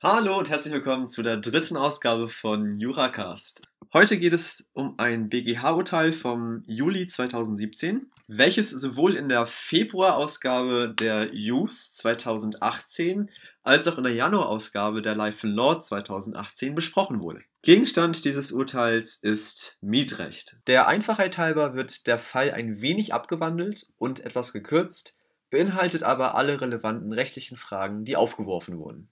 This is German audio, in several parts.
Hallo und herzlich willkommen zu der dritten Ausgabe von Juracast. Heute geht es um ein BGH-Urteil vom Juli 2017, welches sowohl in der Februarausgabe der JUS 2018 als auch in der Januarausgabe der Life in Law 2018 besprochen wurde. Gegenstand dieses Urteils ist Mietrecht. Der Einfachheit halber wird der Fall ein wenig abgewandelt und etwas gekürzt, beinhaltet aber alle relevanten rechtlichen Fragen, die aufgeworfen wurden.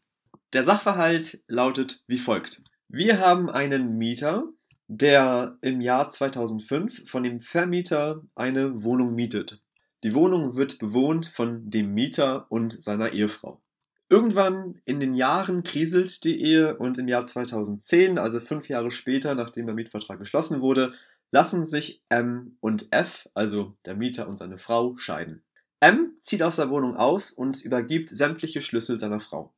Der Sachverhalt lautet wie folgt. Wir haben einen Mieter, der im Jahr 2005 von dem Vermieter eine Wohnung mietet. Die Wohnung wird bewohnt von dem Mieter und seiner Ehefrau. Irgendwann in den Jahren kriselt die Ehe und im Jahr 2010, also fünf Jahre später, nachdem der Mietvertrag geschlossen wurde, lassen sich M und F, also der Mieter und seine Frau, scheiden. M zieht aus der Wohnung aus und übergibt sämtliche Schlüssel seiner Frau.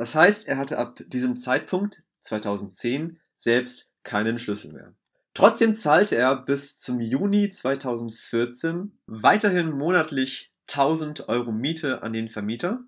Das heißt, er hatte ab diesem Zeitpunkt, 2010, selbst keinen Schlüssel mehr. Trotzdem zahlte er bis zum Juni 2014 weiterhin monatlich 1000 Euro Miete an den Vermieter,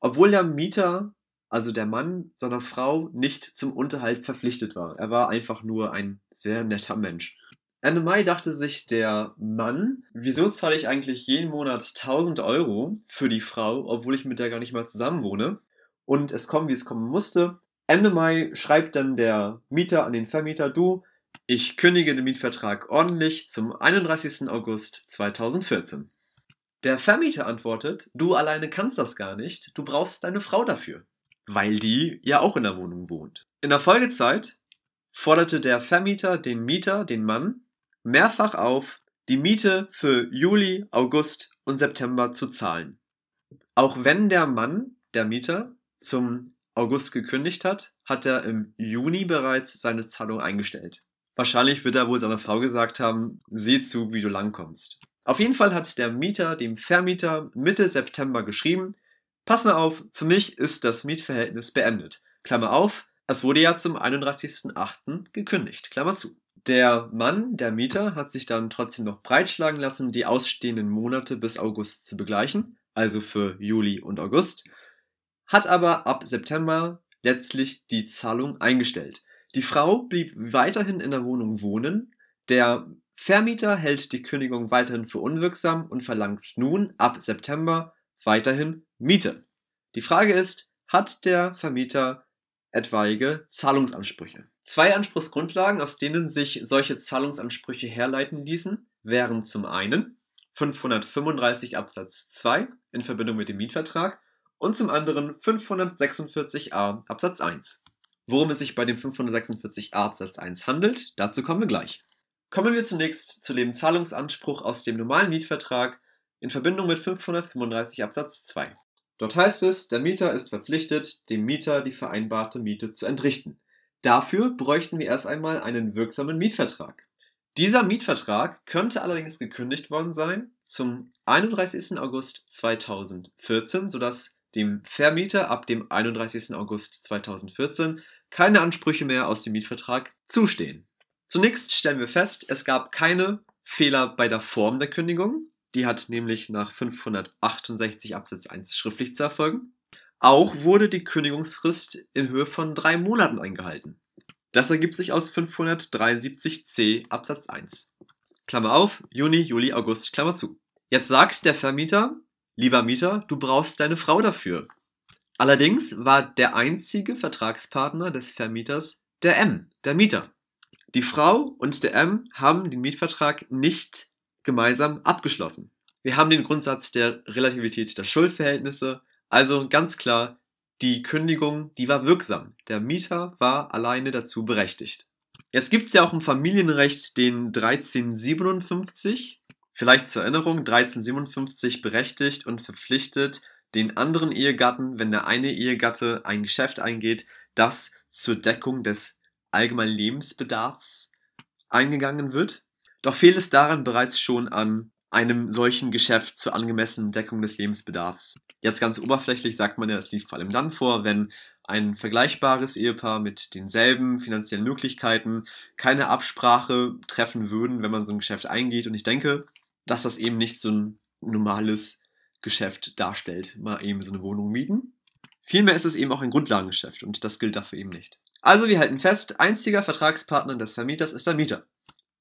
obwohl der Mieter, also der Mann seiner Frau, nicht zum Unterhalt verpflichtet war. Er war einfach nur ein sehr netter Mensch. Ende Mai dachte sich der Mann, wieso zahle ich eigentlich jeden Monat 1000 Euro für die Frau, obwohl ich mit der gar nicht mal zusammen wohne? Und es kommt, wie es kommen musste. Ende Mai schreibt dann der Mieter an den Vermieter, du, ich kündige den Mietvertrag ordentlich zum 31. August 2014. Der Vermieter antwortet, du alleine kannst das gar nicht, du brauchst deine Frau dafür, weil die ja auch in der Wohnung wohnt. In der Folgezeit forderte der Vermieter den Mieter, den Mann, mehrfach auf, die Miete für Juli, August und September zu zahlen. Auch wenn der Mann, der Mieter, zum August gekündigt hat, hat er im Juni bereits seine Zahlung eingestellt. Wahrscheinlich wird er wohl seiner Frau gesagt haben, sieh zu, wie du langkommst. Auf jeden Fall hat der Mieter dem Vermieter Mitte September geschrieben, pass mal auf, für mich ist das Mietverhältnis beendet. Klammer auf, es wurde ja zum 31.08. gekündigt. Klammer zu. Der Mann, der Mieter, hat sich dann trotzdem noch breitschlagen lassen, die ausstehenden Monate bis August zu begleichen, also für Juli und August, hat aber ab September letztlich die Zahlung eingestellt. Die Frau blieb weiterhin in der Wohnung wohnen, der Vermieter hält die Kündigung weiterhin für unwirksam und verlangt nun ab September weiterhin Miete. Die Frage ist, hat der Vermieter etwaige Zahlungsansprüche? Zwei Anspruchsgrundlagen, aus denen sich solche Zahlungsansprüche herleiten ließen, wären zum einen 535 Absatz 2 in Verbindung mit dem Mietvertrag und zum anderen 546a Absatz 1. Worum es sich bei dem 546a Absatz 1 handelt, dazu kommen wir gleich. Kommen wir zunächst zu dem Zahlungsanspruch aus dem normalen Mietvertrag in Verbindung mit 535 Absatz 2. Dort heißt es, der Mieter ist verpflichtet, dem Mieter die vereinbarte Miete zu entrichten. Dafür bräuchten wir erst einmal einen wirksamen Mietvertrag. Dieser Mietvertrag könnte allerdings gekündigt worden sein zum 31. August 2014, sodass dem Vermieter ab dem 31. August 2014 keine Ansprüche mehr aus dem Mietvertrag zustehen. Zunächst stellen wir fest, es gab keine Fehler bei der Form der Kündigung. Die hat nämlich nach 568 Absatz 1 schriftlich zu erfolgen. Auch wurde die Kündigungsfrist in Höhe von drei Monaten eingehalten. Das ergibt sich aus 573c Absatz 1. Klammer auf, Juni, Juli, August, Klammer zu. Jetzt sagt der Vermieter, Lieber Mieter, du brauchst deine Frau dafür. Allerdings war der einzige Vertragspartner des Vermieters der M, der Mieter. Die Frau und der M haben den Mietvertrag nicht gemeinsam abgeschlossen. Wir haben den Grundsatz der Relativität der Schuldverhältnisse, also ganz klar, die Kündigung, die war wirksam. Der Mieter war alleine dazu berechtigt. Jetzt gibt es ja auch im Familienrecht den 1357, Vielleicht zur Erinnerung, 1357 berechtigt und verpflichtet den anderen Ehegatten, wenn der eine Ehegatte ein Geschäft eingeht, das zur Deckung des allgemeinen Lebensbedarfs eingegangen wird. Doch fehlt es daran bereits schon an einem solchen Geschäft zur angemessenen Deckung des Lebensbedarfs. Jetzt ganz oberflächlich sagt man ja, es liegt vor allem dann vor, wenn ein vergleichbares Ehepaar mit denselben finanziellen Möglichkeiten keine Absprache treffen würden, wenn man so ein Geschäft eingeht. Und ich denke, dass das eben nicht so ein normales Geschäft darstellt. Mal eben so eine Wohnung mieten. Vielmehr ist es eben auch ein Grundlagengeschäft und das gilt dafür eben nicht. Also wir halten fest, einziger Vertragspartner des Vermieters ist der Mieter.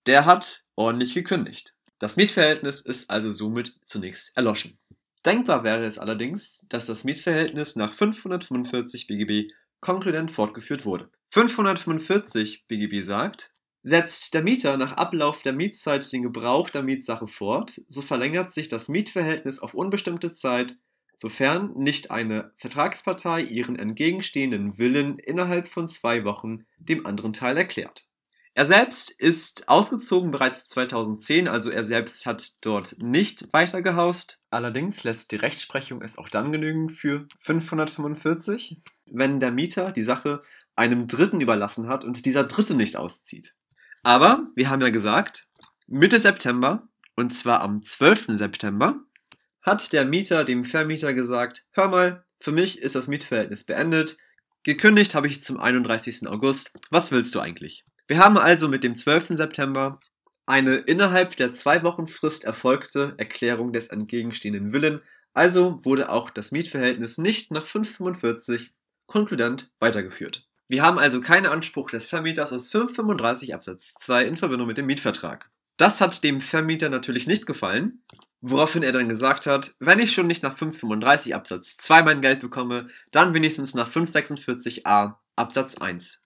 Der hat ordentlich gekündigt. Das Mietverhältnis ist also somit zunächst erloschen. Denkbar wäre es allerdings, dass das Mietverhältnis nach 545 BGB konkludent fortgeführt wurde. 545 BGB sagt, setzt der Mieter nach Ablauf der Mietzeit den Gebrauch der Mietsache fort, so verlängert sich das Mietverhältnis auf unbestimmte Zeit, sofern nicht eine Vertragspartei ihren entgegenstehenden Willen innerhalb von zwei Wochen dem anderen Teil erklärt. Er selbst ist ausgezogen bereits 2010, also er selbst hat dort nicht weiter gehaust. Allerdings lässt die Rechtsprechung es auch dann genügen für 545, wenn der Mieter die Sache einem Dritten überlassen hat und dieser Dritte nicht auszieht. Aber wir haben ja gesagt, Mitte September, und zwar am 12. September, hat der Mieter dem Vermieter gesagt, hör mal, für mich ist das Mietverhältnis beendet, gekündigt habe ich zum 31. August, was willst du eigentlich? Wir haben also mit dem 12. September eine innerhalb der zwei Wochen Frist erfolgte Erklärung des entgegenstehenden Willen, also wurde auch das Mietverhältnis nicht nach 545 konkludent weitergeführt. Wir haben also keinen Anspruch des Vermieters aus 535 Absatz 2 in Verbindung mit dem Mietvertrag. Das hat dem Vermieter natürlich nicht gefallen, woraufhin er dann gesagt hat, wenn ich schon nicht nach 535 Absatz 2 mein Geld bekomme, dann wenigstens nach 546a Absatz 1.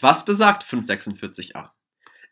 Was besagt 546a?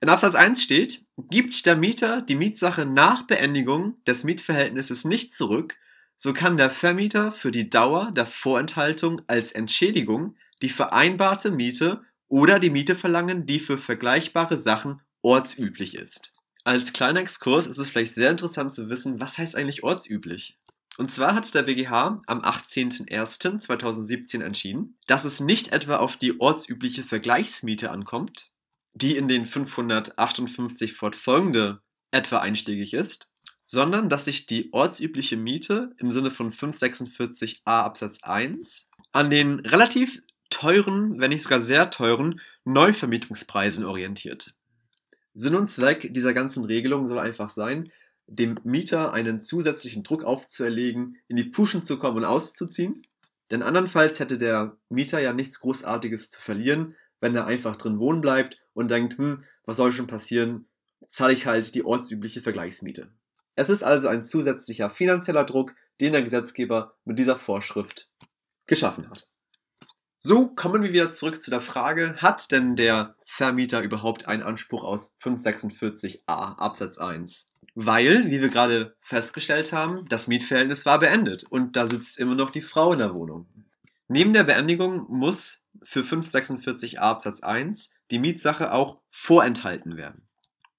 In Absatz 1 steht, gibt der Mieter die Mietsache nach Beendigung des Mietverhältnisses nicht zurück, so kann der Vermieter für die Dauer der Vorenthaltung als Entschädigung die vereinbarte Miete oder die Miete verlangen, die für vergleichbare Sachen ortsüblich ist. Als kleiner Exkurs ist es vielleicht sehr interessant zu wissen, was heißt eigentlich ortsüblich? Und zwar hat der BGH am 18.01.2017 entschieden, dass es nicht etwa auf die ortsübliche Vergleichsmiete ankommt, die in den 558 fortfolgende etwa einschlägig ist, sondern dass sich die ortsübliche Miete im Sinne von 546a Absatz 1 an den relativ teuren, wenn nicht sogar sehr teuren Neuvermietungspreisen orientiert. Sinn und Zweck dieser ganzen Regelung soll einfach sein, dem Mieter einen zusätzlichen Druck aufzuerlegen, in die Puschen zu kommen und auszuziehen. Denn andernfalls hätte der Mieter ja nichts Großartiges zu verlieren, wenn er einfach drin wohnen bleibt und denkt, hm, was soll schon passieren, zahle ich halt die ortsübliche Vergleichsmiete. Es ist also ein zusätzlicher finanzieller Druck, den der Gesetzgeber mit dieser Vorschrift geschaffen hat. So kommen wir wieder zurück zu der Frage, hat denn der Vermieter überhaupt einen Anspruch aus 546a Absatz 1? Weil, wie wir gerade festgestellt haben, das Mietverhältnis war beendet und da sitzt immer noch die Frau in der Wohnung. Neben der Beendigung muss für 546a Absatz 1 die Mietsache auch vorenthalten werden.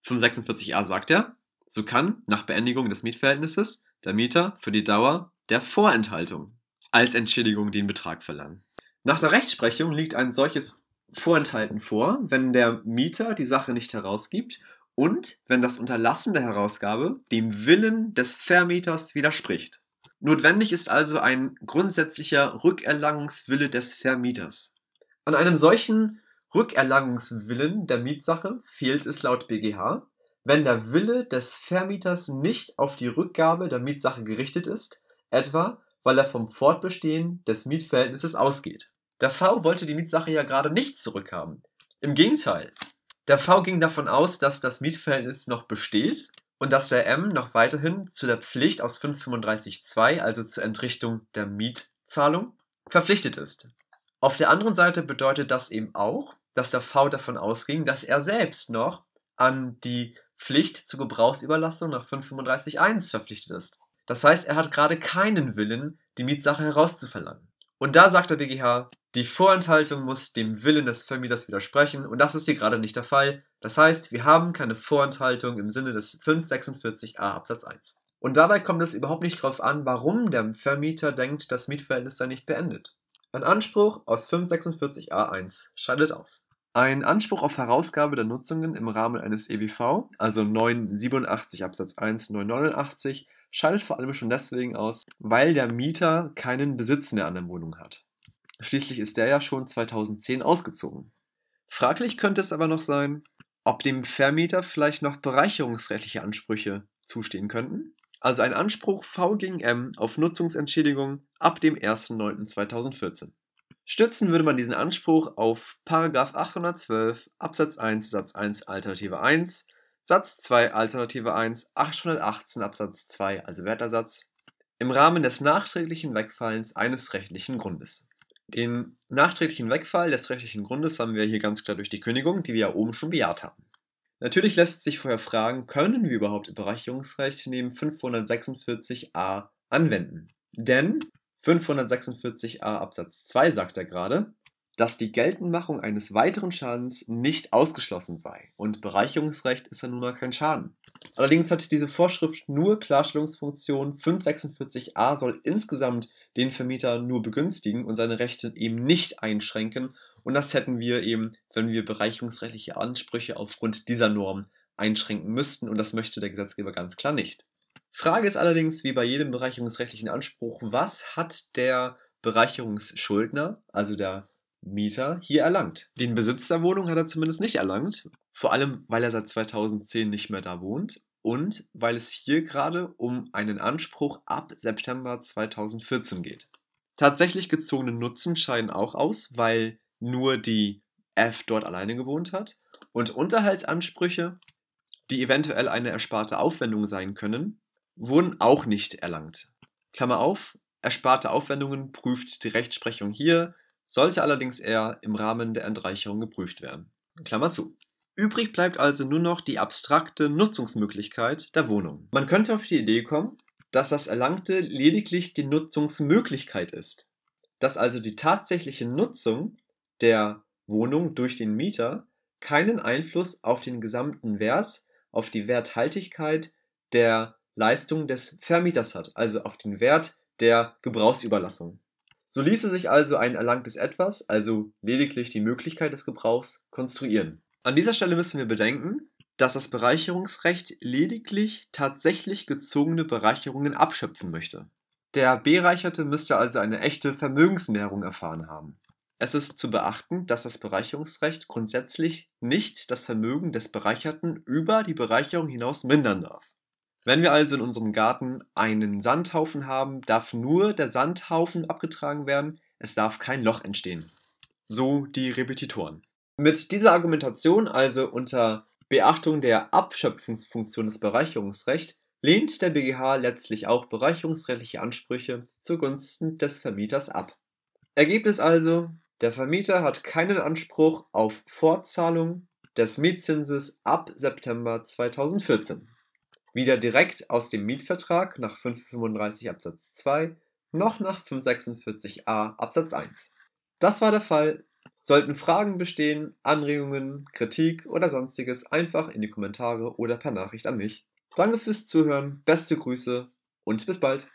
546a sagt ja, so kann nach Beendigung des Mietverhältnisses der Mieter für die Dauer der Vorenthaltung als Entschädigung den Betrag verlangen. Nach der Rechtsprechung liegt ein solches Vorenthalten vor, wenn der Mieter die Sache nicht herausgibt und wenn das Unterlassen der Herausgabe dem Willen des Vermieters widerspricht. Notwendig ist also ein grundsätzlicher Rückerlangungswille des Vermieters. An einem solchen Rückerlangungswillen der Mietsache fehlt es laut BGH, wenn der Wille des Vermieters nicht auf die Rückgabe der Mietsache gerichtet ist, etwa weil er vom Fortbestehen des Mietverhältnisses ausgeht. Der V wollte die Mietsache ja gerade nicht zurückhaben. Im Gegenteil, der V ging davon aus, dass das Mietverhältnis noch besteht und dass der M noch weiterhin zu der Pflicht aus 535.2, also zur Entrichtung der Mietzahlung, verpflichtet ist. Auf der anderen Seite bedeutet das eben auch, dass der V davon ausging, dass er selbst noch an die Pflicht zur Gebrauchsüberlassung nach 535.1 verpflichtet ist. Das heißt, er hat gerade keinen Willen, die Mietsache herauszuverlangen. Und da sagt der BGH, die Vorenthaltung muss dem Willen des Vermieters widersprechen und das ist hier gerade nicht der Fall. Das heißt, wir haben keine Vorenthaltung im Sinne des 546a Absatz 1. Und dabei kommt es überhaupt nicht darauf an, warum der Vermieter denkt, das Mietverhältnis sei nicht beendet. Ein Anspruch aus 546a1 scheidet aus. Ein Anspruch auf Herausgabe der Nutzungen im Rahmen eines EWV, also 987 Absatz 1 989, scheidet vor allem schon deswegen aus, weil der Mieter keinen Besitz mehr an der Wohnung hat. Schließlich ist der ja schon 2010 ausgezogen. Fraglich könnte es aber noch sein, ob dem Vermieter vielleicht noch bereicherungsrechtliche Ansprüche zustehen könnten. also ein Anspruch V gegen M auf Nutzungsentschädigung ab dem 1.9.2014. Stützen würde man diesen Anspruch auf 812 Absatz 1 Satz 1 Alternative 1, Satz 2 Alternative 1, 818 Absatz 2 also Wertersatz, im Rahmen des nachträglichen Wegfallens eines rechtlichen Grundes. Den nachträglichen Wegfall des rechtlichen Grundes haben wir hier ganz klar durch die Kündigung, die wir ja oben schon bejaht haben. Natürlich lässt sich vorher fragen, können wir überhaupt Überreicherungsrecht neben 546a anwenden? Denn 546a Absatz 2 sagt er gerade, dass die Geltendmachung eines weiteren Schadens nicht ausgeschlossen sei. Und Bereicherungsrecht ist ja nun mal kein Schaden. Allerdings hat diese Vorschrift nur Klarstellungsfunktion. 546a soll insgesamt den Vermieter nur begünstigen und seine Rechte eben nicht einschränken. Und das hätten wir eben, wenn wir bereicherungsrechtliche Ansprüche aufgrund dieser Norm einschränken müssten. Und das möchte der Gesetzgeber ganz klar nicht. Frage ist allerdings, wie bei jedem bereicherungsrechtlichen Anspruch, was hat der Bereicherungsschuldner, also der Mieter hier erlangt. Den Besitz der Wohnung hat er zumindest nicht erlangt, vor allem weil er seit 2010 nicht mehr da wohnt und weil es hier gerade um einen Anspruch ab September 2014 geht. Tatsächlich gezogene Nutzen scheiden auch aus, weil nur die F dort alleine gewohnt hat und Unterhaltsansprüche, die eventuell eine ersparte Aufwendung sein können, wurden auch nicht erlangt. Klammer auf, ersparte Aufwendungen prüft die Rechtsprechung hier sollte allerdings eher im Rahmen der Entreicherung geprüft werden. Klammer zu. Übrig bleibt also nur noch die abstrakte Nutzungsmöglichkeit der Wohnung. Man könnte auf die Idee kommen, dass das Erlangte lediglich die Nutzungsmöglichkeit ist, dass also die tatsächliche Nutzung der Wohnung durch den Mieter keinen Einfluss auf den gesamten Wert, auf die Werthaltigkeit der Leistung des Vermieters hat, also auf den Wert der Gebrauchsüberlassung. So ließe sich also ein erlangtes Etwas, also lediglich die Möglichkeit des Gebrauchs, konstruieren. An dieser Stelle müssen wir bedenken, dass das Bereicherungsrecht lediglich tatsächlich gezogene Bereicherungen abschöpfen möchte. Der Bereicherte müsste also eine echte Vermögensmehrung erfahren haben. Es ist zu beachten, dass das Bereicherungsrecht grundsätzlich nicht das Vermögen des Bereicherten über die Bereicherung hinaus mindern darf. Wenn wir also in unserem Garten einen Sandhaufen haben, darf nur der Sandhaufen abgetragen werden, es darf kein Loch entstehen. So die Repetitoren. Mit dieser Argumentation, also unter Beachtung der Abschöpfungsfunktion des Bereicherungsrechts, lehnt der BGH letztlich auch bereicherungsrechtliche Ansprüche zugunsten des Vermieters ab. Ergebnis also, der Vermieter hat keinen Anspruch auf Fortzahlung des Mietzinses ab September 2014 weder direkt aus dem Mietvertrag nach 535 Absatz 2 noch nach 546a Absatz 1. Das war der Fall. Sollten Fragen bestehen, Anregungen, Kritik oder sonstiges, einfach in die Kommentare oder per Nachricht an mich. Danke fürs Zuhören, beste Grüße und bis bald.